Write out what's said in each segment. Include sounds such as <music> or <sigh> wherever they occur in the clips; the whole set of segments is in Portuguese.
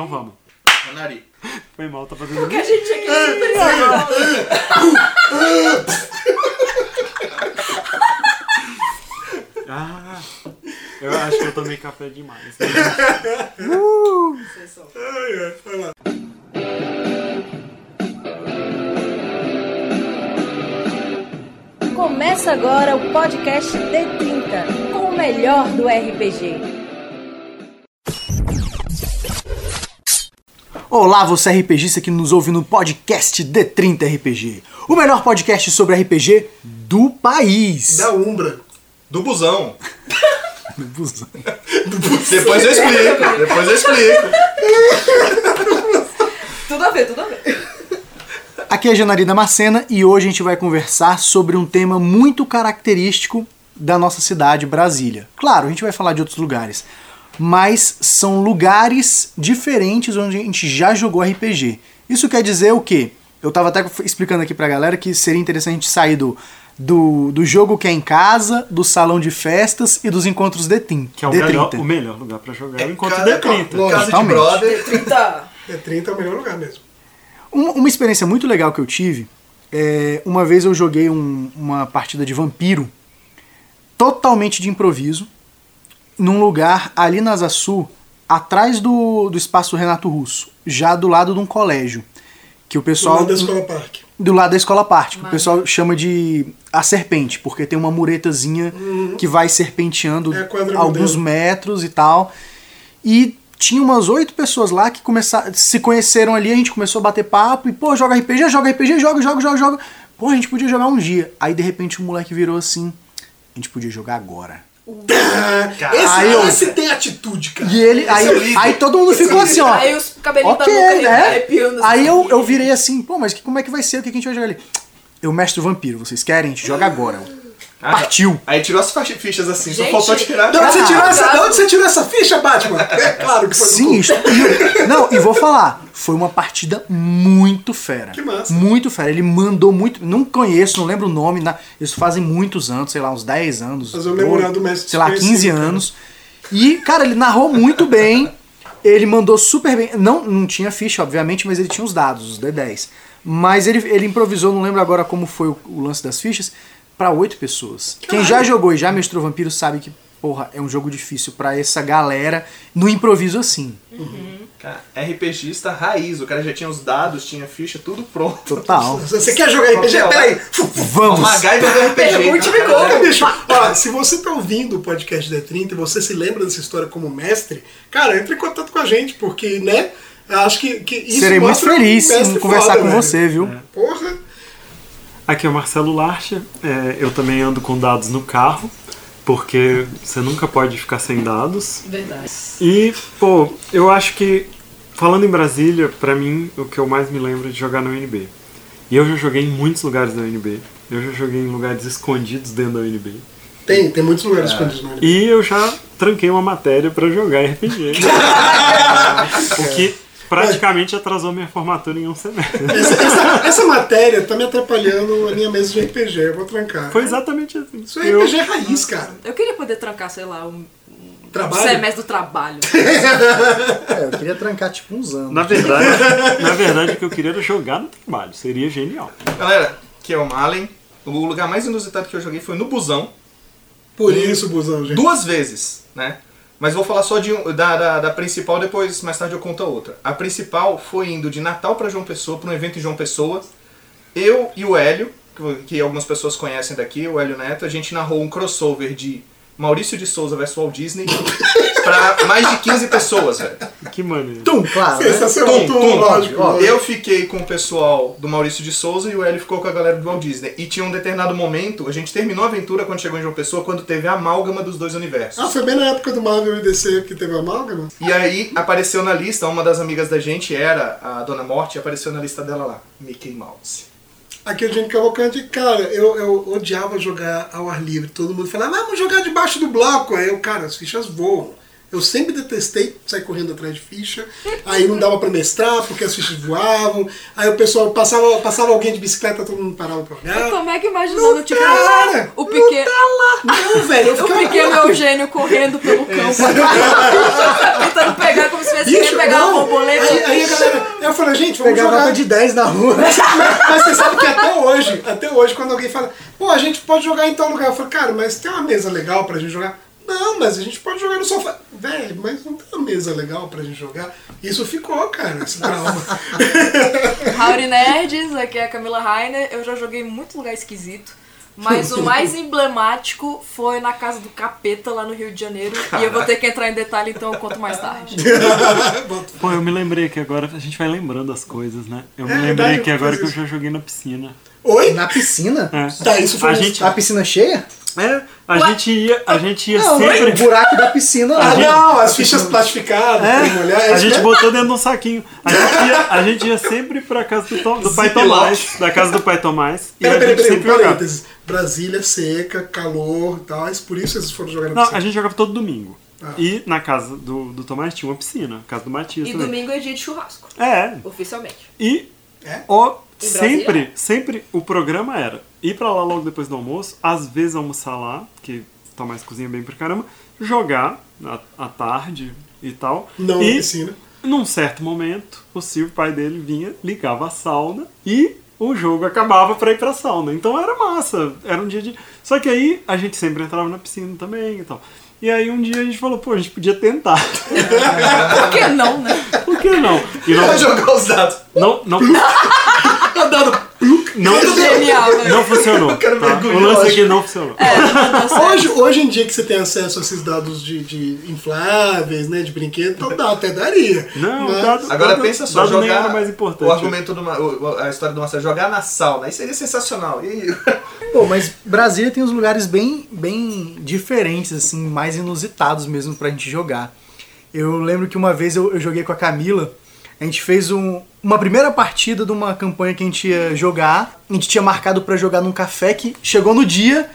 Então vamos. Manari. Foi mal, tá fazendo Porque a gente tinha que super Ah, eu acho que eu tomei café demais. né? Começa agora o podcast D30, com o melhor do RPG. Olá, você RPGista que nos ouve no podcast D30 RPG, o melhor podcast sobre RPG do país. Da Umbra. Do busão. <laughs> Busão. Depois eu explico. Depois eu explico. Tudo a ver, tudo a ver. Aqui é a Janarina Macena e hoje a gente vai conversar sobre um tema muito característico da nossa cidade, Brasília. Claro, a gente vai falar de outros lugares, mas são lugares diferentes onde a gente já jogou RPG. Isso quer dizer o quê? Eu tava até explicando aqui pra galera que seria interessante a gente sair do, do, do jogo que é em casa, do salão de festas e dos encontros D30. Que é o D30. melhor, o melhor lugar pra jogar é o encontro Cada- D30. Lógico. Casa de Totalmente. brother. 30. É 30 é o melhor lugar mesmo. Um- Uma experiência muito legal que eu tive, é, uma vez eu joguei um- uma partida de vampiro totalmente de improviso, num lugar ali na Sul, atrás do, do espaço Renato Russo, já do lado de um colégio. Que o Do pessoal. lado da Escola Parque. do lado da escola parte, que o pessoal chama de a serpente, porque tem uma muretazinha que vai serpenteando É alguns modelo. metros e tal. E tinha umas oito pessoas lá que começaram, se conheceram ali, a gente começou a bater papo e, pô, joga RPG, joga RPG, joga, joga, joga, joga. Pô, a gente podia jogar um dia. Aí de repente o moleque virou assim: a gente podia jogar agora. <coughs> Esse, esse tem atitude, cara. E ele, aí, é aí todo mundo ficou assim, ó. Aí os cabelinhos Ok, da boca né? arrepiando. Aí eu, eu virei assim, pô, mas que- como é que vai ser? O que que a gente vai jogar ali? Eu mestre vampiro, vocês querem? A gente joga agora. Ah, Partiu. Aí tirou as fichas assim, só Gente, faltou tirar. De onde, você tirou essa, de onde você tirou essa ficha, Batman? <laughs> É claro que foi Sim, isso- não, e vou falar, foi uma partida muito fera. Que massa. Muito fera. Ele mandou muito. Não conheço, não lembro o nome. Na, isso fazem muitos anos, sei lá, uns 10 anos. Fazer o memorial do mestre Sei lá, 15 desconhecido, cara. anos. E, cara, ele narrou muito bem. Ele mandou super bem. Não, não tinha ficha, obviamente, mas ele tinha os dados, os D10. Mas ele, ele improvisou, não lembro agora como foi o, o lance das fichas, pra oito pessoas. Quem já jogou e já mestrou Vampiro sabe que, porra, é um jogo difícil pra essa galera no improviso assim. Cara, RPGista raiz. O cara já tinha os dados, tinha ficha, tudo pronto. Total. <laughs> Você quer jogar RPG? Peraí. Vamos! MacGyver do <laughs> RPG. Me cara, como. Bicho, ó, se você tá ouvindo o podcast D30 e você se lembra dessa história como mestre, cara, entre em contato com a gente, porque, né? eu Acho que, que isso Serei muito feliz em conversar foda, com velho. você, viu? Porra. Aqui é o Marcelo Larcha. É, eu também ando com dados no carro, porque você nunca pode ficar sem dados. Verdade. E, pô, eu acho que, falando em Brasília, pra mim, o que eu mais me lembro é de jogar na UNB. E eu já joguei em muitos lugares da UNB. Eu já joguei em lugares escondidos dentro da UNB. Tem, tem muitos lugares escondidos na área. E eu já tranquei uma matéria pra jogar RPG. <laughs> o que praticamente atrasou minha formatura em um semestre. <laughs> Essa, essa- essa matéria tá me atrapalhando a minha mesa de RPG, eu vou trancar. Foi exatamente assim. Isso é Eu- RPG raiz, cara. Eu queria poder trancar, sei lá, um, um Trabalho. semestre do trabalho. <laughs> É, eu queria trancar tipo uns anos. Na verdade, na verdade, o que eu queria era jogar no trabalho. Seria genial. Galera, que é o Malen. O lugar mais inusitado que eu joguei foi no busão. Por isso, busão, gente. Duas vezes, né? Mas vou falar só de da, da, da principal, depois mais tarde eu conto a outra. A principal foi indo de Natal para João Pessoa, para um evento em João Pessoa. Eu e o Hélio, que algumas pessoas conhecem daqui, o Hélio Neto, a gente narrou um crossover de Maurício de Souza versus Walt Disney <laughs> para mais de 15 pessoas, velho. Que maneiro. Tum, claro. né? Tum, tum, tum. lógico. lógico. Eu fiquei com o pessoal do Maurício de Souza e o Hélio ficou com a galera do Walt Disney. E tinha um determinado momento, a gente terminou a aventura quando chegou em João Pessoa, quando teve a amálgama dos dois universos. Ah, foi bem na época do Marvel e DC que teve a amálgama? E aí apareceu na lista, uma das amigas da gente era a Dona Morte, e apareceu na lista dela lá, Mickey Mouse. Aqui a gente Cavalcante, cara, eu, eu odiava jogar ao ar livre. Todo mundo falava, "Ah, vamos jogar debaixo do bloco. Aí eu, cara, as fichas voam. Eu sempre detestei sair correndo atrás de ficha. Aí não dava pra mestrar porque as fichas voavam. Aí o pessoal passava, passava alguém de bicicleta, todo mundo parava pra olhar. Eu tô mega imaginando, tipo, cara, o pequeno. Não, velho, eu O ficava. pequeno Eugênio correndo pelo campo. <laughs> Tentando pegar como se fosse Bicho, querer pegar uma não. borboleta. Aí, aí a galera. Aí eu falei, gente, vamos Pegava jogar. de 10 na rua. Mas, mas você sabe que até hoje, até hoje, quando alguém fala, pô, a gente pode jogar em tal lugar, eu falo, cara, mas tem uma mesa legal pra gente jogar? Não, mas a gente pode jogar no sofá. Velho, mas não tem uma mesa legal pra gente jogar? Isso ficou, cara, esse trauma. <laughs> <laughs> Howdy Nerds, aqui é a Camila Rainer. Eu já joguei em muito lugar esquisito. Mas o mais emblemático foi na casa do Capeta, lá no Rio de Janeiro. E eu vou ter que entrar em detalhe, então eu conto mais tarde. Pô, eu me lembrei que agora a gente vai lembrando as coisas, né? Eu me É lembrei que agora que eu já joguei na piscina. Oi? Na piscina? É. Tá, isso foi A um- gente- A piscina cheia? É, a gente ia, a gente ia Não, sempre. o buraco da piscina. Ah, né? não, as fichas plastificadas, É, é a isso gente botou dentro de um saquinho. A gente <laughs> ia, a gente ia sempre pra casa do, Tom- do pai. Tomás, da casa do pai Tomás, e Pera, a pera, gente pera, sempre jogava. parênteses. Brasília seca, calor e tal, mas por isso eles foram jogar na Não, piscina. a gente jogava todo domingo. Ah. E na casa do, do Tomás tinha uma piscina, casa do Matias E também. domingo é dia de churrasco, É, oficialmente. e É? o, sempre, sempre o programa era ir pra lá logo depois do almoço, às vezes almoçar lá, que o Tomás cozinha bem pra caramba, jogar à, à tarde e tal. Não e na piscina. num certo momento, o Silvio, pai dele, vinha, ligava a sauna e o jogo acabava pra ir pra sauna. Então era massa, era um dia de. Só que aí a gente sempre entrava na piscina também e tal. E aí um dia a gente falou, pô, a gente podia tentar. <laughs> Por que não, né? Por que não? E não, Vai jogar os dados. não, não, <laughs> Dado. não, Genial, né? não funcionou. tá? mergulho, O lance aqui não funcionou. Hoje, hoje em dia que você tem acesso a esses dados de, de infláveis, né, de brinquedo, então dá, até daria. Não, Mas- dado, Agora dado- pensa só, jogar era mais importante. o argumento do o- a história do Marcelo, jogar na sauna, isso seria sensacional. E <laughs> Pô, mas Brasília tem uns lugares bem, bem diferentes, assim, mais inusitados mesmo pra gente jogar. Eu lembro que uma vez eu, eu joguei com a Camila, a gente fez um- uma primeira partida de uma campanha que a gente ia jogar, a gente tinha marcado pra jogar num café que chegou no dia,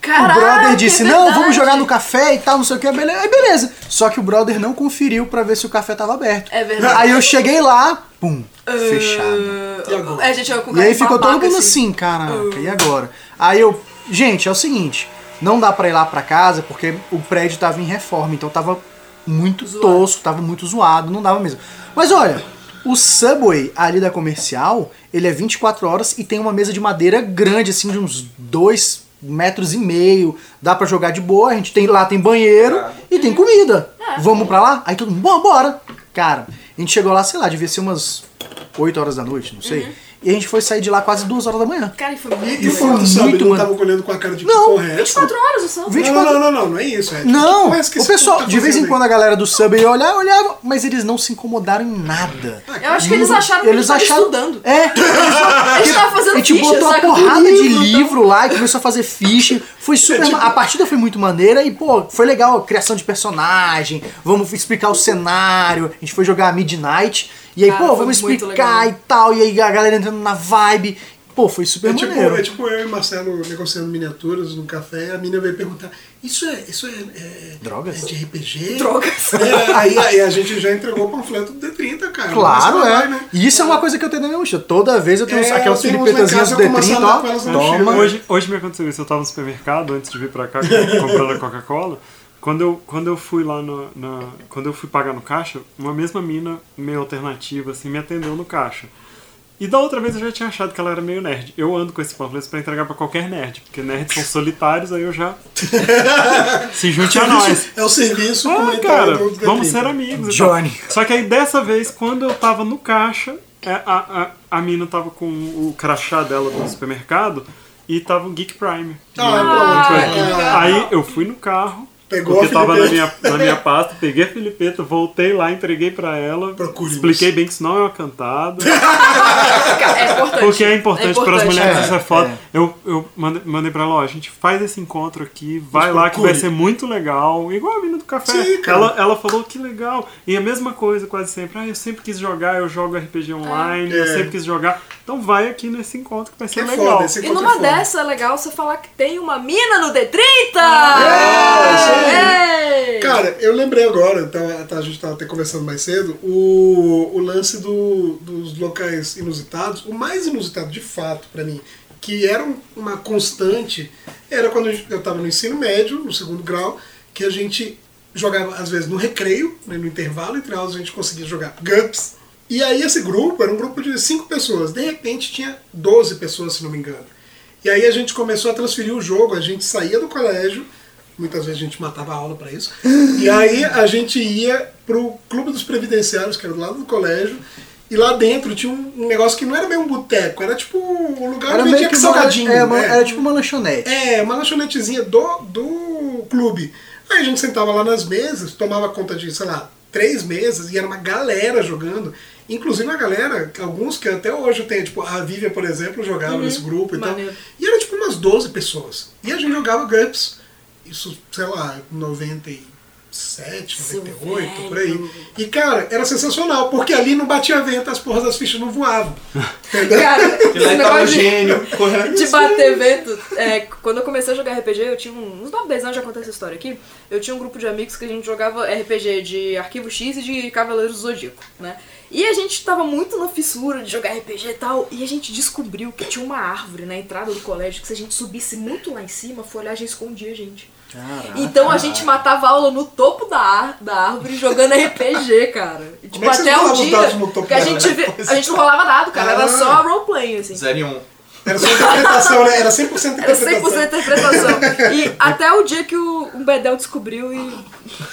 Caraca, o brother disse, é não, vamos jogar no café e tal, não sei o que, beleza. Aí beleza. Só que o brother não conferiu pra ver se o café tava aberto. É verdade. Aí eu cheguei lá, pum, fechado. E agora? É, gente, E aí ficou todo mundo assim, caraca, e agora? Aí eu, gente, é o seguinte, não dá pra ir lá pra casa porque o prédio tava em reforma, então tava muito Zoado. tosco, tava muito zoado, não dava mesmo. Mas olha, o Subway ali da comercial, ele é 24 horas e tem uma mesa de madeira grande, assim, de uns 2 metros e meio, dá pra jogar de boa, a gente tem lá tem banheiro e tem comida. Vamos pra lá? Aí todo mundo, bora, bora. Cara, a gente chegou lá, sei lá, devia ser umas 8 horas da noite, não sei. E a gente foi sair de lá quase 2 horas da manhã. Cara, e foi muito E sabe, muito, não mano. tava olhando com a cara de que Não, porra é essa? 24 horas o São. 24 Não, não, não, não, não é isso. É, Não, é o pessoal, tá de vez em quando a galera do Subway ia olhar, olhava, mas eles não se incomodaram em nada. Eu acho que eles acharam que eles estavam estudando. É, <laughs> A gente tava a fazendo gente ficha, botou a saca? porrada de livro, lá e começou a fazer ficha. Foi super. É tipo- A partida foi muito maneira e, pô, foi legal a criação de personagem. Vamos explicar o cenário. A gente foi jogar Midnight. E aí, Cara, pô, vamos explicar e tal. E aí a galera entrando na vibe. Pô, foi super É tipo, maneiro. é tipo eu e Marcelo negociando miniaturas no café, a mina veio perguntar, isso é, isso é, é- Drogas? é de RPG? Drogas. É, aí, aí a gente já entregou o panfleto do D30, cara. Claro, é. vai, né? E isso é uma coisa que eu tenho na minha mochila. Toda vez eu tenho É, aquelas casa, do eu como D30, açaí ó. Toma. Hoje, hoje me aconteceu isso. Eu tava no supermercado antes de vir pra cá <laughs> comprando a Coca-Cola. Quando eu, quando eu fui lá no, na. Quando eu fui pagar no caixa, uma mesma mina meio alternativa assim me atendeu no caixa. E da outra vez eu já tinha achado que ela era meio nerd. Eu ando com esse panfleto pra entregar pra qualquer nerd, porque nerds são solitários, aí eu já. <laughs> Se junte a nós. É o serviço Ah, cara, do D30. vamos ser amigos. tal. Johnny. Só que aí dessa vez, quando eu tava no caixa, é, a, a, a mina tava com o crachá dela do supermercado e tava o Geek Prime. Ah, tracking. é, é. Aí eu fui no carro, Pegou porque a tava na minha, na minha <laughs> pasta, peguei a Filipeta, voltei lá, entreguei pra ela, Procure-nos. expliquei bem que isso não é uma cantada, <laughs> É importante. porque é importante, para as mulheres, É, isso é foda. é. Eu, eu mandei, mandei pra ela, ó, a gente faz esse encontro aqui, vai lá que procure. vai ser muito legal, igual a mina do café. Sim, cara. ela, ela falou que legal. E a mesma coisa quase sempre. Ah, eu sempre quis jogar, eu jogo RPG online, eu É. sempre quis jogar. Então vai aqui nesse encontro que vai ser é legal. foda, E numa é dessa é legal você falar que tem uma mina no D30! É, Cara, eu lembrei agora, então, tá, a gente tava até conversando mais cedo, o, o lance do- dos locais inusitados, o mais inusitado de fato pra mim, que era um- uma constante, era quando eu tava no ensino médio, no segundo grau, que a gente jogava, às vezes, no recreio, né, no intervalo entre aulas, a gente conseguia jogar GURPS. E aí esse grupo era um grupo de cinco pessoas, de repente tinha 12 pessoas, se não me engano. E aí a gente começou a transferir o jogo, a gente saía do colégio, muitas vezes a gente matava a aula pra isso, e aí a gente ia pro Clube dos Previdenciários, que era do lado do colégio, e lá dentro tinha um, negócio que não era bem um boteco, era tipo um lugar Era onde meio vendia que uma, salgadinho. é, né? era tipo uma lanchonete. É, uma lanchonetezinha do, do clube. Aí a gente sentava lá nas mesas, tomava conta de, sei lá, três mesas, e era uma galera jogando. Inclusive uma galera, alguns que até hoje tem, tipo, a Vivian, por exemplo, jogava nesse grupo e tal. maneiro. E era tipo umas 12 pessoas. E a gente jogava GURPS. Isso, sei lá, 97, 98, por aí. E, cara, era sensacional, porque ali não batia vento, as porras das fichas não voavam. <laughs> Entendeu? Cara, E <laughs> esse tava o negócio de- gênio <laughs> de bater vento. É, quando eu comecei a jogar RPG, eu tinha um- uns 9, 10 anos, já contei essa história aqui. Eu tinha um grupo de amigos que a gente jogava RPG de Arquivo X e de Cavaleiros do Zodíaco, né? E a gente tava muito na fissura de jogar RPG e tal, e a gente descobriu que tinha uma árvore na entrada do colégio que se a gente subisse muito lá em cima, a folhagem escondia a gente. Então a gente matava a aula no topo da, da árvore jogando RPG, cara. E, tipo, Como é até o dados dia que a gente, vê- a gente não rolava dado, cara. Era Ah. só roleplay, assim. 0 e 1. Era só interpretação, né? Era 100% Era interpretação. 100% interpretação. <laughs> E até o dia que o, Bedel descobriu e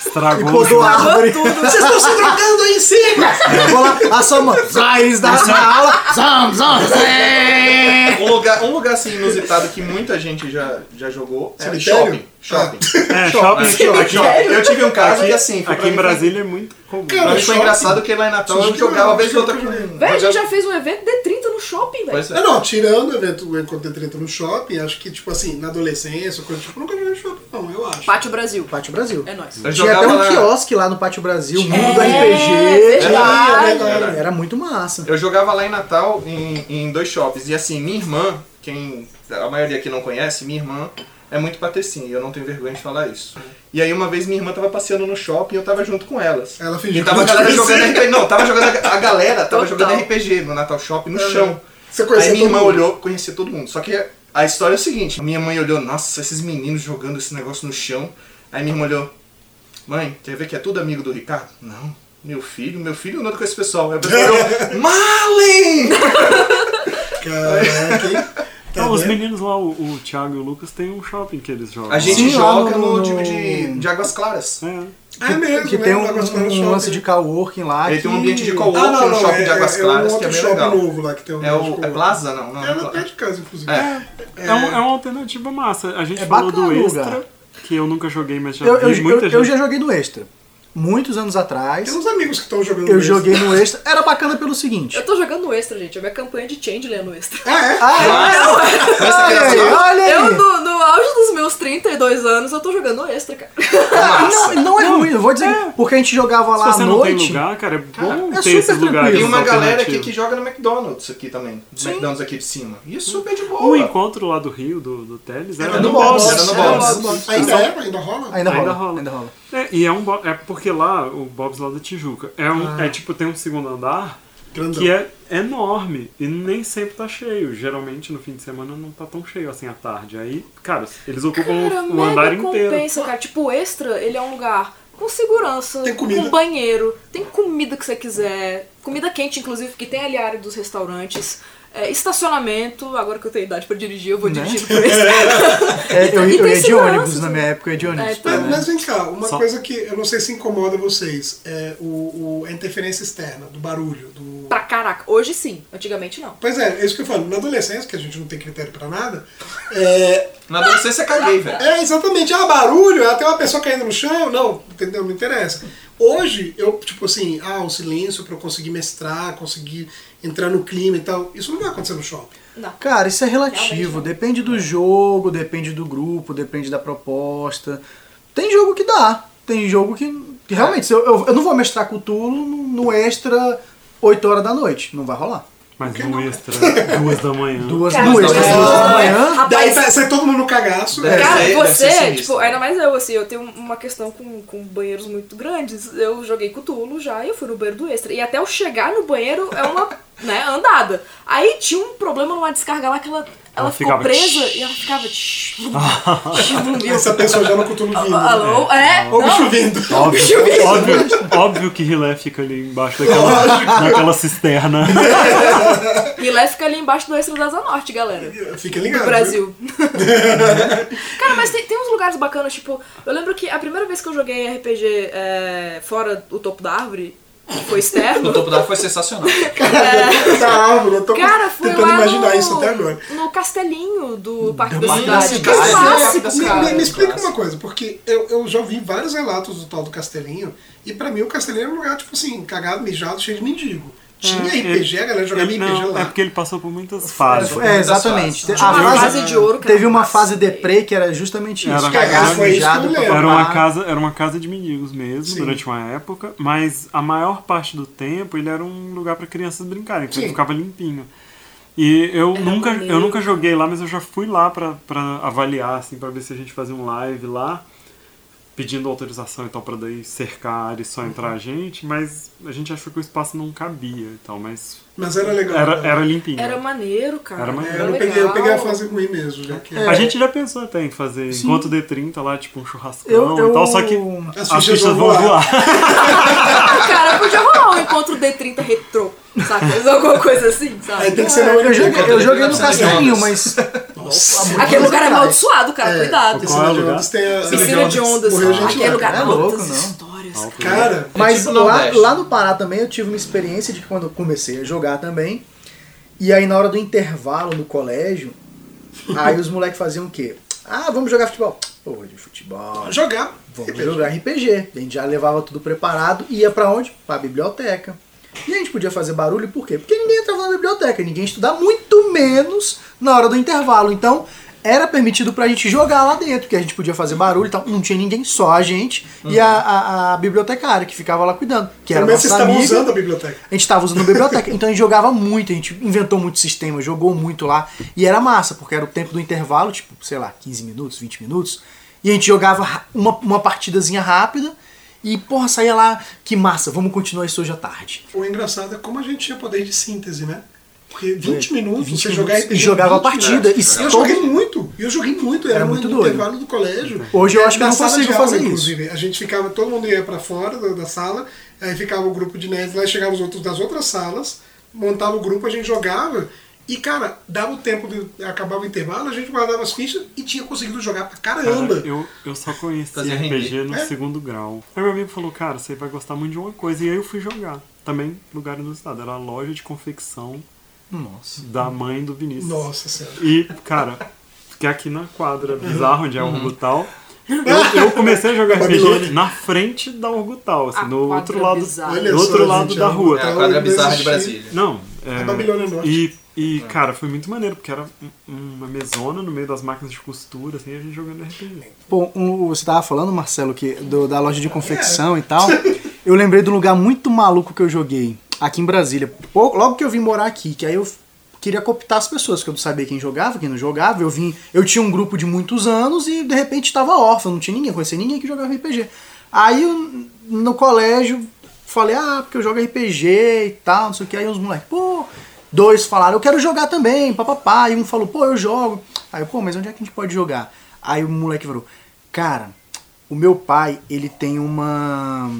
Estragou E podou a árvore. tudo. Vocês estão se drogando aí em cima! Vou lá, a sua raiz da zam, zam. Um lugar, um lugar assim inusitado que muita gente já, já jogou é shopping. Shopping. É, shopping. Shopping. Eu tive um caso que assim, foi Aqui pra em mim- Brasília é muito comum. Cara, Pra mim foi shopping. engraçado que lá em Natal eu Suzuki jogava vez ou outra com. Véi, a gente já fez um evento D30 no shopping, velho. Pois é. Não, não, tirando o evento, o encontro de 30 no shopping, acho que, tipo assim, na adolescência, coisa tipo, nunca joguei no shopping, não, eu acho. Pátio Brasil. Pátio Brasil. É nóis. Eu Tinha até um lá- quiosque lá no Pátio Brasil, mundo do É, RPG. É verdade. Era muito massa. Eu jogava lá em Natal em, em dois shoppings. E assim, minha irmã, quem a maioria aqui não conhece, minha irmã é muito patricinha e eu não tenho vergonha de falar isso. E aí uma vez minha irmã tava passeando no shopping e eu tava junto com elas. Ela fingiu E tava a galera jogando. RPG. Não, tava jogando a, galera tava Total. jogando RPG no Natal Shopping no chão. Você Aí conhecia minha todo irmã mundo? olhou, conhecia todo mundo. Só que a história é o seguinte: minha mãe olhou, nossa, esses meninos jogando esse negócio no chão. Aí minha irmã olhou, mãe, quer ver que é tudo amigo do Ricardo? Não. Meu filho, meu filho andando com esse pessoal. Aí a pessoa olhou, <laughs> Marlin! Caraca, hein? Não, os meninos lá, o, o Thiago e o Lucas, tem um shopping que eles jogam. A gente Sim, joga no- no, no- time de, de Águas Claras. É. Ah, é mesmo, que né? tem um, Águas Claras um Shopping. lance de coworking lá. Ele que... tem um ambiente de co-work Ah, não, no não, shopping é, de Águas é, Claras, é um que é bem shopping legal. novo lá que tem um É o é. Plaza? Não, não É é Plaza. perto de casa, inclusive. É. É, um- é uma alternativa massa. A gente É falou bacana do Extra, lugar. que eu nunca joguei, mas já Eu, eu, vi muita eu, gente. eu já joguei no Extra. Muitos anos atrás. Tem uns amigos que estão jogando Eu joguei no Extra. Era bacana pelo seguinte. Eu tô jogando no Extra, gente. A minha campanha de Changeling é no Extra. Ah, é? Ah, Essa olha aí, olha aí. Eu, no, no auge dos meus 32 anos, eu tô jogando no Extra, cara. Não, não é ruim, eu vou dizer. Porque a gente jogava lá à não tem noite. lugar, cara, é bom é ter super esses lugares. tranquilo. Tem uma galera aqui que joga no McDonald's aqui também. McDonald's aqui de cima. E é super de boa. O encontro lá do Rio, do, do Teles, era, Era no no Era no Bob's. Ainda é? Ainda rola? Ainda, rola, rola. Ainda rola. É, e é um é porque lá, o Bob's lá da Tijuca, é, um, Ah. é tipo, tem um segundo andar Grandão. que é enorme e nem sempre tá cheio. Geralmente no fim de semana não tá tão cheio assim à tarde. Aí, cara, eles ocupam Cara, o, o andar inteiro. compensa, cara. Tipo, o Extra, ele é um lugar com segurança, Tem comida. com banheiro, tem comida que você quiser, comida quente, inclusive, que tem ali a área dos restaurantes. É, estacionamento, agora que eu tenho idade pra dirigir, eu vou Né? dirigindo por Extra. <laughs> É, eu, eu ia de ônibus na minha época, eu ia de ônibus. É, pra- Mas, mas vem cá, uma Só- coisa que eu não sei se incomoda vocês, é o, o- a interferência externa, do barulho, do... Caraca. Hoje sim, antigamente não. Pois é, é isso que eu falo, na adolescência, que a gente não tem critério pra nada, é, Na adolescência eu caguei, velho. é exatamente, ah, barulho, ah, tem uma pessoa caindo no chão, não, entendeu, não interessa. Hoje, eu, tipo assim, ah, o silêncio pra eu conseguir mestrar, conseguir entrar no clima e tal, isso não vai acontecer no shopping. Não. Cara, isso é relativo. Depende do jogo, depende do grupo, depende da proposta. Tem jogo que dá. tem jogo que, que realmente, se eu, eu, eu não vou mestrar Cthulhu no, no extra 8 horas da noite. Não vai rolar. Mas no extra, <laughs> duas da manhã. Duas, Cara, duas, duas é- da manhã. Daí Rapaz, sai todo mundo no cagaço. Deve Cara, ser- você, tipo, ainda mais eu, assim, eu tenho uma questão com, com banheiros muito grandes. Eu joguei Cthulhu já e eu fui no banheiro do extra. E até eu chegar no banheiro é uma, né, andada. Aí tinha um problema numa descarga lá que ela, ela, Ela ficou presa e ela ficava. <laughs> <laughs> Essa pessoa já no cutulo vindo. Alô? É? Ou o bicho vindo. Óbvio, óbvio, óbvio que Rilé fica ali embaixo daquela, daquela cisterna. <laughs> Lá fica ali embaixo do extra da Asa Norte, galera. Fica do ligado. viu? Brasil. Cara, mas tem, tem uns lugares bacanas, tipo, eu lembro que a primeira vez que eu joguei RPG é, fora o topo da árvore, que foi No externo, topo da foi sensacional. <laughs> Da árvore, eu tô cara, foi tentando lá imaginar no, isso até agora. no castelinho do Parque da da Cidade. Cidade. Que É, clássico, Parque da Me, cara. me- me explica Clássico. uma coisa, porque eu, eu já ouvi vários relatos do tal do Castelinho, e pra mim o Castelinho era um lugar, tipo assim, cagado, mijado, cheio de mendigo. Tinha RPG, a galera jogava Ele- RPG não, lá. é porque ele passou por muitas fases. É, exatamente. Tinha A uma fase- de ouro que Teve era uma fase deprê que era justamente isso. Era- Cagado, foi isso papapá. Era uma casa, era uma casa de mendigos mesmo, Sim. durante uma época, mas a maior parte do tempo ele era um lugar para crianças brincarem, então ele ficava limpinho. E eu Era nunca, eu nunca joguei lá, mas eu já fui lá pra pra avaliar, assim, pra ver se a gente fazia um live lá, pedindo autorização então pra daí cercar a área e só entrar a gente, mas a gente achou que o espaço não cabia e tal, mas Mas era legal. era, né? era limpinho. Era maneiro, cara. Era maneiro. É, eu, peguei, eu peguei a fase ruim mesmo, já que A gente já pensou até em fazer Sim. enquanto D30 lá, tipo um churrascão Eu, eu, e tal, só que as as fichas vão voar. <laughs> Cara, podia rolar um encontro D30 retrô, saca? Alguma coisa assim, sabe? Aí tem que ser na Eu joguei, eu joguei no castelinho, mas. Nossa, Aquele lugar é amaldiçoado, cara, É, cuidado. Piscina é de lugar? ondas tem a... Piscina de ondas. Morreu gente Aquele lugar É louco, não. histórias. Cara, Mas tipo lá, lá no Pará também eu tive uma experiência de que quando eu comecei a jogar também. E aí na hora do intervalo no colégio, aí os moleques faziam o quê? Ah, vamos jogar futebol. Pô, de futebol. jogar. Vamos jogar RPG. A gente já levava tudo preparado e ia pra onde? Pra biblioteca. E a gente podia fazer barulho por quê? Porque ninguém entrava na biblioteca, ninguém ia estudar, muito menos na hora do intervalo. Então, era permitido pra gente jogar lá dentro, que a gente podia fazer barulho e tal. Não tinha ninguém, só a gente e a, a- a bibliotecária que ficava lá cuidando. Que era menos vocês estavam usando a biblioteca. A gente estava usando a biblioteca, então a gente jogava muito, a gente inventou muito sistema, jogou muito lá. E era massa, porque era o tempo do intervalo, tipo, sei lá, 15 minutos, 20 minutos. E a gente jogava uma, uma partidazinha rápida e, porra, saía lá, que massa, vamos continuar isso hoje à tarde. O engraçado é como a gente tinha poder de síntese, né? Porque 20 minutos, 20 você jogar e jogava a 20 partida. E Eu joguei muito, eu joguei muito, era, Era muito no doido. intervalo do colégio. Hoje eu acho que eu não consigo aula, fazer isso. inclusive. A gente ficava, todo mundo ia pra fora da, da sala, aí ficava o grupo de nerds lá, chegavam os outros das outras salas, montava o grupo, a gente jogava. E, cara, dava o tempo, de, acabava o intervalo, a gente guardava as fichas e tinha conseguido jogar pra Cara, caramba. eu, eu só conheci Fazia RPG no É. segundo grau. Aí meu amigo falou, cara, você vai gostar muito de uma coisa. E aí eu fui jogar. Também lugar no estado. Era a loja de confecção Nossa. da mãe do Vinícius. Nossa senhora. E, cara, fiquei aqui na quadra bizarro onde é o Urgutal. <laughs> Eu, eu comecei a jogar. RPG na frente da Urgutal, assim, A no outro lado, do outro lado gente, da a rua. É a Então, quadra não bizarra de. Brasília. Não, é, A Babilônia Norte. E, e cara, foi muito maneiro, porque era um- uma mesona no meio das máquinas de costura, assim, a gente jogando RPG. Pô, um- você tava falando, Marcelo, que do- da loja de confecção e tal. Eu lembrei um lugar muito maluco que eu joguei aqui em Brasília. Pô, Logo que eu vim morar aqui, que aí eu queria cooptar as pessoas, porque eu não sabia quem jogava, quem não jogava. Eu vim, eu tinha um grupo de muitos anos e de repente estava órfão, não tinha ninguém, conhecia ninguém que jogava RPG. Aí eu, no colégio falei, ah, porque eu jogo RPG e tal, não sei o que. Aí os moleques, pô, dois falaram, eu quero jogar também, papapá. E um falou, pô, eu jogo. Aí eu, pô, mas onde é que a gente pode jogar? Aí o moleque falou, cara, o meu pai, ele tem uma.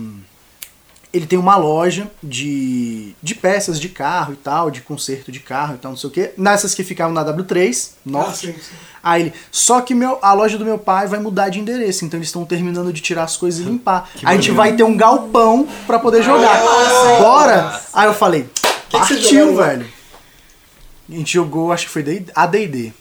Ele tem uma loja de, de peças de carro e tal, de conserto de carro e tal, não sei o quê. Nessas que ficavam na W3, Ah, norte. sim, sim. Aí ele, só que meu, a loja do meu pai vai mudar de endereço, então eles estão terminando de tirar as coisas e limpar. <laughs> a gente vai ter um galpão pra poder jogar. Bora! Aí eu falei, que partiu, lá? velho. A gente jogou, acho que foi D- a D&D.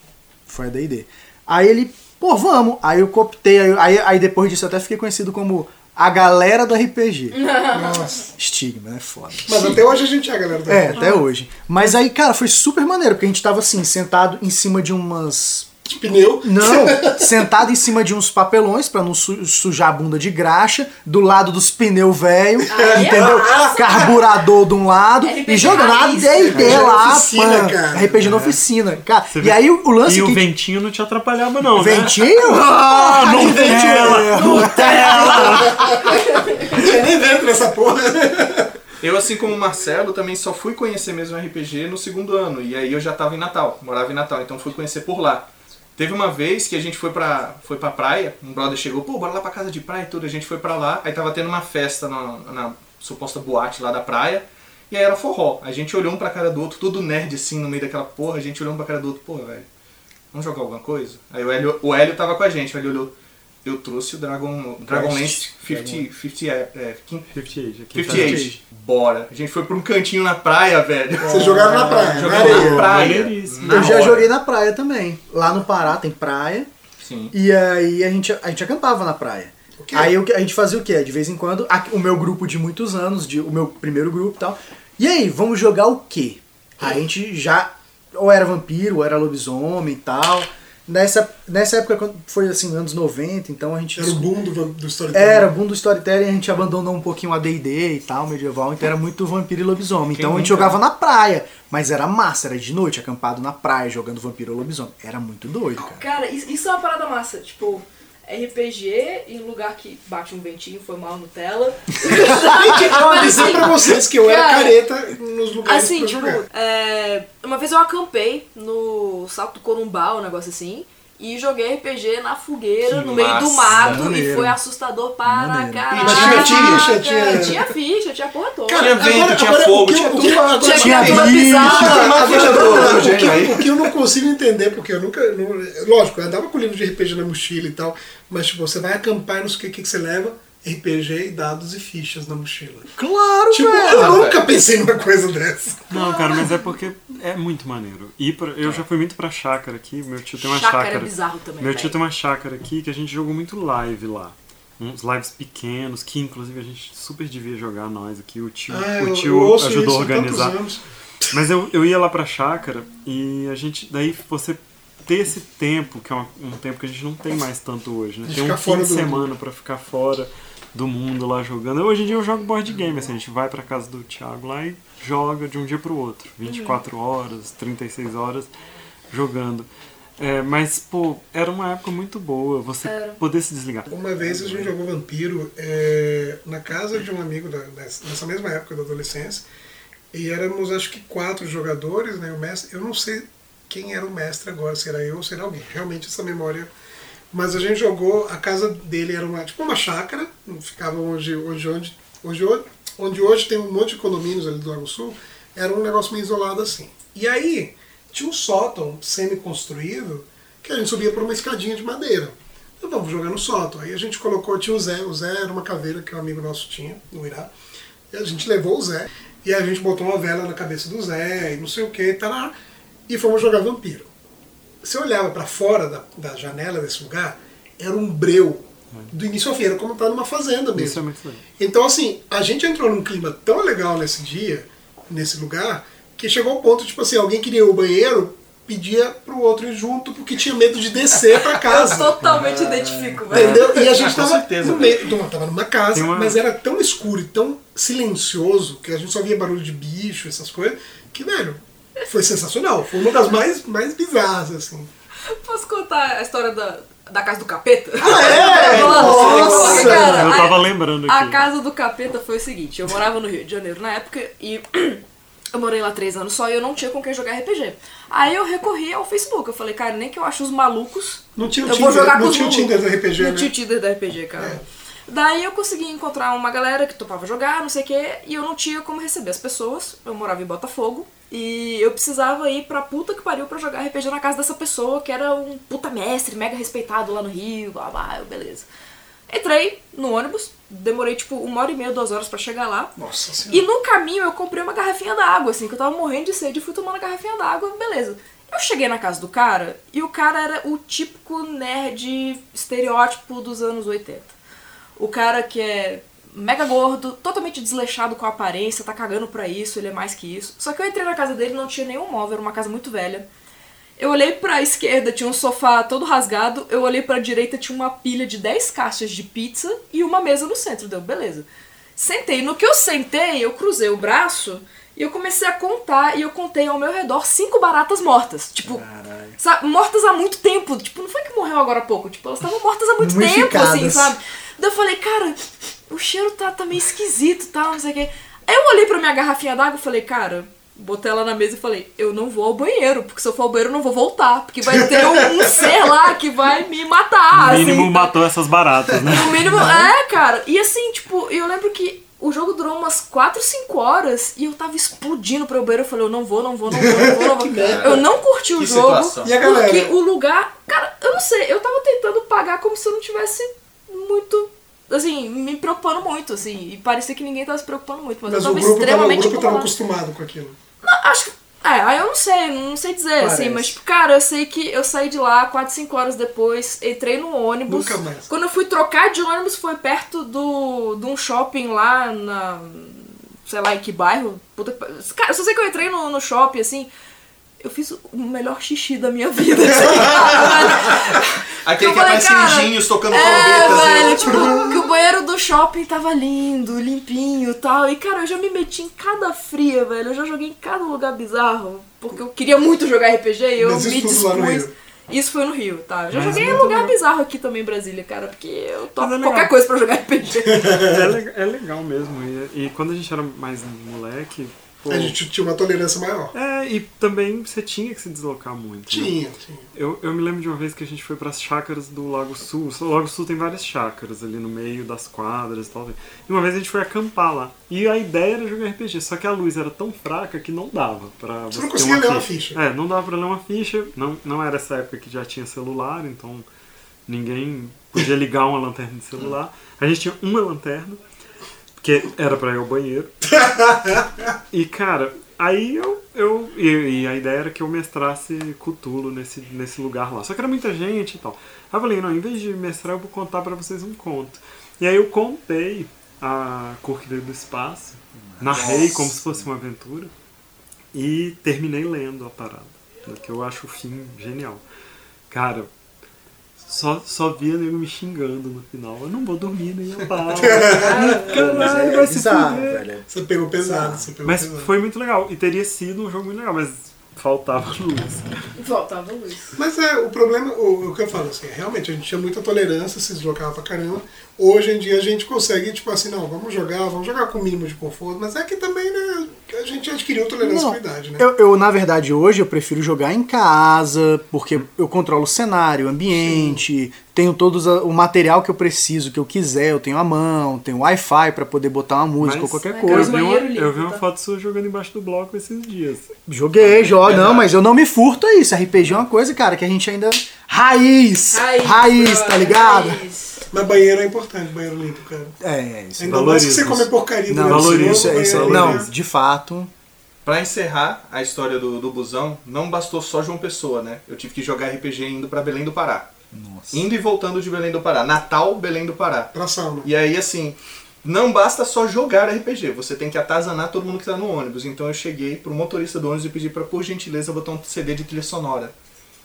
Foi a D&D. Aí ele, pô, vamos. Aí eu cooptei, aí, aí, aí depois disso eu até fiquei conhecido como a galera do RPG. <laughs> Nossa. Estigma, é foda. Mas até hoje a gente é, galera. do É, RPG. até hoje. Mas aí, cara, foi super maneiro, porque a gente tava assim, sentado em cima de umas de pneu. Não, <laughs> sentado em cima de uns papelões pra não su- sujar a bunda de graxa, do lado dos pneus velho, é entendeu? Carburador de um lado RPG e jogando a. D&D lá, oficina, pã, cara. RPG na oficina, cara. Você E vê- aí o, o lance E o que ventinho não te atrapalhava, não, né? ventinho, ah, Nutella! Nutella! <laughs> Não tinha nem vento nessa porra. Eu, assim como o Marcelo, também só fui conhecer mesmo RPG no segundo ano. E aí eu já tava em Natal, morava em Natal, então fui conhecer por lá. Teve uma vez que a gente foi pra, foi pra praia, um brother chegou, pô, bora lá pra casa de praia e tudo. A gente foi pra lá, aí tava tendo uma festa na, na suposta boate lá da praia. E aí era forró. A gente olhou um pra cara do outro, tudo nerd assim, no meio daquela porra. A gente olhou um pra cara do outro, pô, velho, vamos jogar alguma coisa? Aí o Hélio, o Hélio tava com a gente, o Hélio olhou, eu trouxe o Dragon, Dragonlance 50, 50, é, é, 50 58, aqui. 58. Bora. A gente foi pra um cantinho na praia, velho. Vocês jogaram na praia, na Jogamos areia. na praia. Na eu já hora. joguei na praia também. Lá no Pará tem praia. Sim. E aí a gente, a gente acampava na praia. Aí o que- a gente fazia o quê? De vez em quando, a- o meu grupo de muitos anos, de, o meu primeiro grupo e tal. E aí, vamos jogar o quê? Aí a gente já. Ou era vampiro, ou era lobisomem e tal. Nessa, nessa época quando foi assim, anos 90, então a gente. Era o boom do, do storytelling. Era boom do storytelling, a gente abandonou um pouquinho a D&D e tal, medieval, então era muito vampiro e lobisomem. Então a gente nunca? jogava na praia, mas era massa, era de noite, acampado na praia, jogando vampiro ou lobisomem. Era muito doido, cara. Cara, isso, é uma parada massa. Tipo, RPG em lugar que bate um ventinho, foi mal Nutella. <laughs> Gente, eu avisei pra vocês que eu era Cara, careta nos lugares Assim, pra tipo, jogar. é, uma vez eu acampei no Salto do Corumbá, um negócio assim, e joguei RPG na fogueira, Que no meio do mato, maneiro. e foi assustador para caralho. E tinha ficha, tinha- Tinha ficha, tinha porra toda. Tinha vento, tinha o fogo, que eu- tinha o que tudo. Tinha Tinha criatura Agora, o, que, aí. o que eu não consigo entender, porque eu nunca. não- lógico, eu andava com livro de RPG na mochila e tal, mas tipo, você vai acampar e não sei o que, que você leva. RPG e dados e fichas na mochila. Claro, Tipo, velho! eu nunca pensei numa coisa dessa. Não, cara, mas é porque é muito maneiro. Ir pra, eu já fui muito pra chácara aqui, meu tio tem uma Chácara chácara. é bizarro também, Meu velho. tio tem uma chácara aqui que a gente jogou muito live lá. Uns lives pequenos, que inclusive a gente super devia jogar nós aqui. O tio, Ah, o tio ajudou a organizar. anos. Mas eu, eu ia lá pra chácara e a gente. Daí você ter esse tempo, que é uma- um tempo que a gente não tem mais tanto hoje, né? Tem um fim de semana pra ficar fora do mundo lá jogando. Hoje em dia eu jogo board game, assim, a gente vai pra casa do Thiago lá e joga de um dia pro outro. 24 horas, 36 horas jogando. É, mas, pô, era uma época muito boa, você poder se desligar. Uma vez a gente jogou Vampiro é, na casa de um amigo da- nessa mesma época da adolescência. E éramos acho que quatro jogadores, né? O mestre, eu não sei quem era o mestre agora, se era eu ou se era alguém. Realmente essa memória. Mas a gente jogou, a casa dele era uma, tipo uma chácara, ficava onde, onde, onde, hoje- onde hoje tem um monte de condomínios ali do Lago Sul, era um negócio meio isolado assim. E aí tinha um sótão semi-construído que a gente subia por uma escadinha de madeira. Então vamos jogar no sótão. Aí a gente colocou, tinha o Zé, o Zé era uma caveira que um amigo nosso tinha no Irá. E a gente levou o Zé, e a gente botou uma vela na cabeça do Zé, e não sei o que, e fomos jogar vampiro. Você olhava pra fora da, da janela desse lugar, era um breu do início ao fim, era como estar numa fazenda mesmo. Isso é muito legal. Então, assim, a gente entrou num clima tão legal nesse dia, nesse lugar, que chegou ao ponto, tipo assim, alguém queria ir ao banheiro, pedia pro outro ir junto, porque tinha medo de descer pra casa. <laughs> Totalmente identifico, velho. Entendeu? E a gente tava, certeza, no meio, então, tava numa casa, uma- mas era tão escuro e tão silencioso que a gente só via barulho de bicho, essas coisas, que, velho, foi sensacional. Foi uma das mais, mais bizarras, assim. Posso contar a história da, da casa do capeta? é? <laughs> Nossa, cara, Eu a- tava lembrando A aqui. casa do capeta foi o seguinte, eu morava no Rio de Janeiro na época e <clears throat> eu morei lá três anos só e eu não tinha com quem jogar RPG. Aí eu recorri ao Facebook, eu falei, cara, nem que eu acho os malucos, Não tinha o eu vou Tinder, jogar não com os tinha o malucos. Tinder do RPG, Não né? tinha o Tinder da RPG, cara. Daí eu consegui encontrar uma galera que topava jogar, não sei o que, e eu não tinha como receber as pessoas. Eu morava em Botafogo e eu precisava ir pra puta que pariu pra jogar RPG na casa dessa pessoa, que era um puta mestre, mega respeitado lá no Rio, blá blá, beleza. Entrei no ônibus, demorei tipo uma hora e meia, duas horas pra chegar lá. Nossa senhora. E no caminho eu comprei uma garrafinha d'água, assim, que eu tava morrendo de sede e fui tomando a garrafinha d'água, beleza. Eu cheguei na casa do cara e o cara era o típico nerd estereótipo dos anos 80. O cara que é mega gordo, totalmente desleixado com a aparência, tá cagando pra isso, ele é mais que isso. Só que eu entrei na casa dele não tinha nenhum móvel, era uma casa muito velha. Eu olhei pra esquerda, tinha um sofá todo rasgado. Eu olhei pra direita, tinha uma pilha de 10 caixas de pizza e uma mesa no centro. Deu, beleza. Sentei. No que eu sentei, eu cruzei o braço e eu comecei a contar. E eu contei ao meu redor cinco baratas mortas. Tipo, sabe, mortas há muito tempo. Tipo, não foi que morreu agora há pouco. Tipo, elas estavam mortas há muito tempo, assim, sabe? Daí eu falei, cara, o cheiro tá, tá meio esquisito, tal, não sei o quê. Aí eu olhei pra minha garrafinha d'água e falei, cara, botei ela na mesa e falei, eu não vou ao banheiro, porque se eu for ao banheiro eu não vou voltar, porque vai ter um, um <laughs> ser lá que vai me matar. O mínimo assim, matou essas baratas, né? no mínimo, é, cara. E assim, tipo, eu lembro que o jogo durou umas 4, 5 horas e eu tava explodindo pro banheiro. Eu falei, eu não vou, não vou, não vou, não vou, não vou. <laughs> eu não curti o Que jogo. situação. E a galera? Porque o lugar. Cara, eu não sei, eu tava tentando pagar como se eu não tivesse muito. Assim, me preocupando muito, assim. E parecia que ninguém tava se preocupando muito, mas, Mas eu o tava grupo, tava, o extremamente grupo tava acostumado com aquilo. Não, acho que. É, aí eu não sei, não sei dizer, Parece. assim, mas, tipo, cara, eu sei que eu saí de lá 4, 5 horas depois, entrei no ônibus. Nunca mais. Quando eu fui trocar de ônibus, foi perto do, de um shopping lá na. sei lá em que bairro. Puta, cara, eu só sei que eu entrei no, no shopping, assim. Eu fiz o melhor xixi da minha vida. assim, <laughs> Aquele que falei, aparece cara, anjinhos tocando É, trombetas. velho, né? tipo, que o banheiro do shopping tava lindo, limpinho e tal. E, cara, eu já me meti em cada fria, velho. Eu já joguei em cada lugar bizarro. Porque eu queria muito jogar RPG e eu Mas me dispus. Isso foi no Rio, tá? Eu já Mas joguei em lugar legal. bizarro aqui também em Brasília, cara, porque eu topo é qualquer coisa pra jogar RPG. <laughs> É, é legal mesmo. E, e quando a gente era mais moleque. Pô, A gente tinha uma tolerância maior. É, e também você tinha que se deslocar muito. né? Tinha, tinha. Eu, eu me lembro de uma vez que a gente foi para as chácaras do Lago Sul. O Lago Sul tem várias chácaras ali no meio das quadras e tal. E uma vez a gente foi acampar lá. E a ideia era jogar RPG, só que a luz era tão fraca que não dava pra Você não ter conseguia ler uma ficha. É, não dava pra ler uma ficha. Não, não era essa época que já tinha celular, então ninguém podia ligar uma lanterna de celular. A gente tinha uma lanterna, que era pra ir ao banheiro. <laughs> E cara, aí eu. eu e, e a ideia era que eu mestrasse Cutulo nesse, nesse lugar lá. Só que era muita gente e tal. Aí eu falei, não, em vez de mestrar, eu vou contar pra vocês um conto. E aí eu contei a Corrida do Espaço, narrei como se fosse uma aventura e terminei lendo a parada. Que eu acho o fim genial. Cara, só, só via nego me xingando no final. Eu não vou dormir nem a pau. <laughs> Caralho, vai é se bizarro, velho. Você pegou pesado, você pegou Mas pesado. foi muito legal. E teria sido um jogo muito legal, mas faltava <laughs> luz. Faltava luz. Mas é, o problema, o, o que eu falo assim, realmente a gente tinha muita tolerância, se deslocava pra caramba. Hoje em dia a gente consegue, tipo assim, não, vamos jogar, vamos jogar com o mínimo de conforto, mas é que também, né, a gente adquiriu tolerância Não, com a idade, né? Eu, eu, na verdade, hoje eu prefiro jogar em casa, porque eu controlo o cenário, o ambiente, tenho todos a- o material que eu preciso, que eu quiser, eu tenho a mão, tenho Wi-Fi pra poder botar uma música Mas- ou qualquer Eu coisa. vi, uma, eu vi uma tá? foto sua jogando embaixo do bloco esses dias. Joguei, jogo, não, mas eu não me furto a isso. RPG é uma coisa, cara, que a gente ainda. Raiz! Raiz, tá brother, ligado? raiz. Mas banheiro é importante, banheiro limpo, cara. É, é isso. Ainda mais que você come porcaria Não, valoriza, jogo, isso, é- isso é- banheiro não, limpo. de fato. Pra encerrar a história do, do busão, não bastou só João Pessoa, né? Eu tive que jogar RPG indo pra Belém do Pará. Nossa. Indo e voltando de Belém do Pará. Natal, Belém do Pará. Pra sauna. E aí, assim, não basta só jogar RPG, você tem que atazanar todo mundo que tá no ônibus. Então eu cheguei pro motorista do ônibus e pedi pra, por gentileza, botar um CD de trilha sonora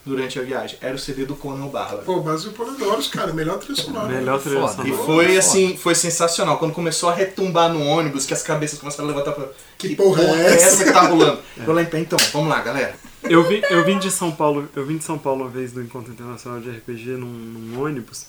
durante a viagem. Era o CD do Conan o Bárbaro. Pô, base de Polidoros, cara, melhor trilha sonora. Melhor trilha. E foi assim, foi sensacional. Quando começou a retumbar no ônibus, que as cabeças começaram a levantar pra. Que porra é essa?" que tá rolando? <laughs> Eu lá em pé, então, vamos lá, galera. Eu vim, eu vim de São Paulo, eu vim de São Paulo uma vez do Encontro Internacional de RPG num, num ônibus.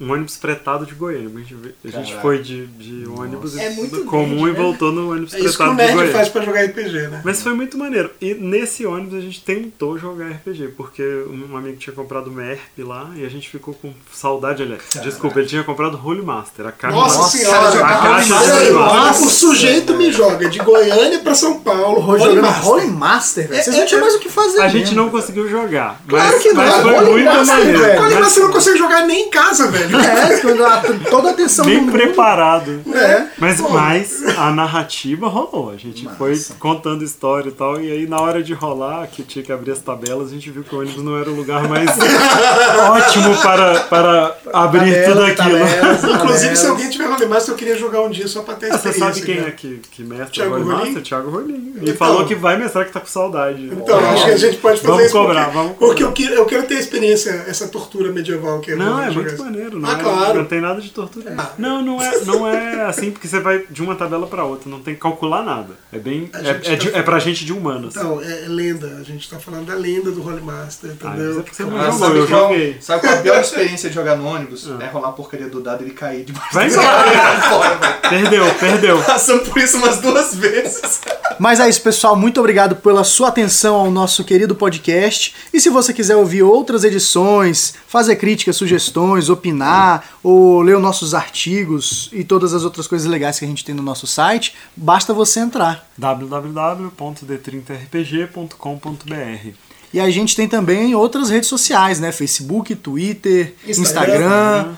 Um ônibus fretado de Goiânia. A gente, a gente foi de, de ônibus É muito comum nerd, e né? voltou no ônibus É isso que o de Goiânia. faz pra jogar RPG, né? Mas foi muito maneiro. E nesse ônibus a gente tentou jogar RPG, porque um amigo tinha comprado MERP lá e a gente ficou com saudade, aliás. Desculpa, ele tinha comprado Holy Master, a caixa. Nossa, Nossa, senhora, a caixa Holy Master. o sujeito me joga de Goiânia pra São Paulo, Holy jogando Master. Holy Master, velho. Vocês É, não tinham é, mais o que fazer. A gente mesmo, não conseguiu jogar. Claro mas, que não, mas foi Holy muito Master, maneiro. Holy Mas- Master você não consegue jogar nem em casa, velho. Velho. É, quando a- toda a atenção do Nem mundo- preparado. É. Mas, mas a narrativa rolou. A gente Massa. foi contando história e tal. E aí, na hora de rolar, que tinha que abrir as tabelas, a gente viu que o ônibus não era o lugar mais <laughs> ótimo para, para abrir Tabela, tudo aquilo. tabelas, <laughs> Inclusive, se alguém tiver Rollmaster, eu queria jogar um dia só pra ter Ah, Você experiência. sabe quem cara. é que, que mestra Thiago? Rolim? Thiago Rolim. Ele Então. falou que vai mestrar que tá com saudade. Então, acho que a gente pode fazer Vamos isso. cobrar, porque, vamos Porque eu cobrar. quero, eu quero ter experiência, essa tortura medieval que é Não, é muito isso. Maneiro, não, Ah, é, claro. não tem nada de tortura. Ah. Não, não é, não é assim porque você vai de uma tabela pra outra, não tem que calcular nada. É bem. É, é, tá de- é pra gente de humanos. Então, é, é lenda. A gente tá falando da lenda do Rollmaster, Ah, mas entendeu? é porque você não Claro. jogou, sabe, eu joguei. sabe qual a pior experiência de jogar no ônibus? É rolar a porcaria do dado e ele cair debaixo <laughs> Vai embora. fora, velho. Perdeu, perdeu. Passamos por isso umas duas vezes. Mas é isso, pessoal. Muito obrigado pela sua atenção ao nosso querido podcast. E se você quiser ouvir outras edições, fazer críticas, sugestões, opinar, ou ler os nossos artigos e todas as outras coisas legais que a gente tem no nosso site, basta você entrar. www.d30rpg.com.br E a gente tem também outras redes sociais, né? Facebook, Twitter, Instagram, Instagram.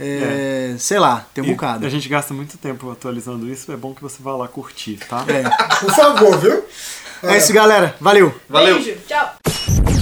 É, sei lá, tem um E bocado. A gente gasta muito tempo atualizando isso, é bom que você vá lá curtir, tá? É. Por favor, viu? é isso, galera. Valeu! Valeu. Beijo, tchau.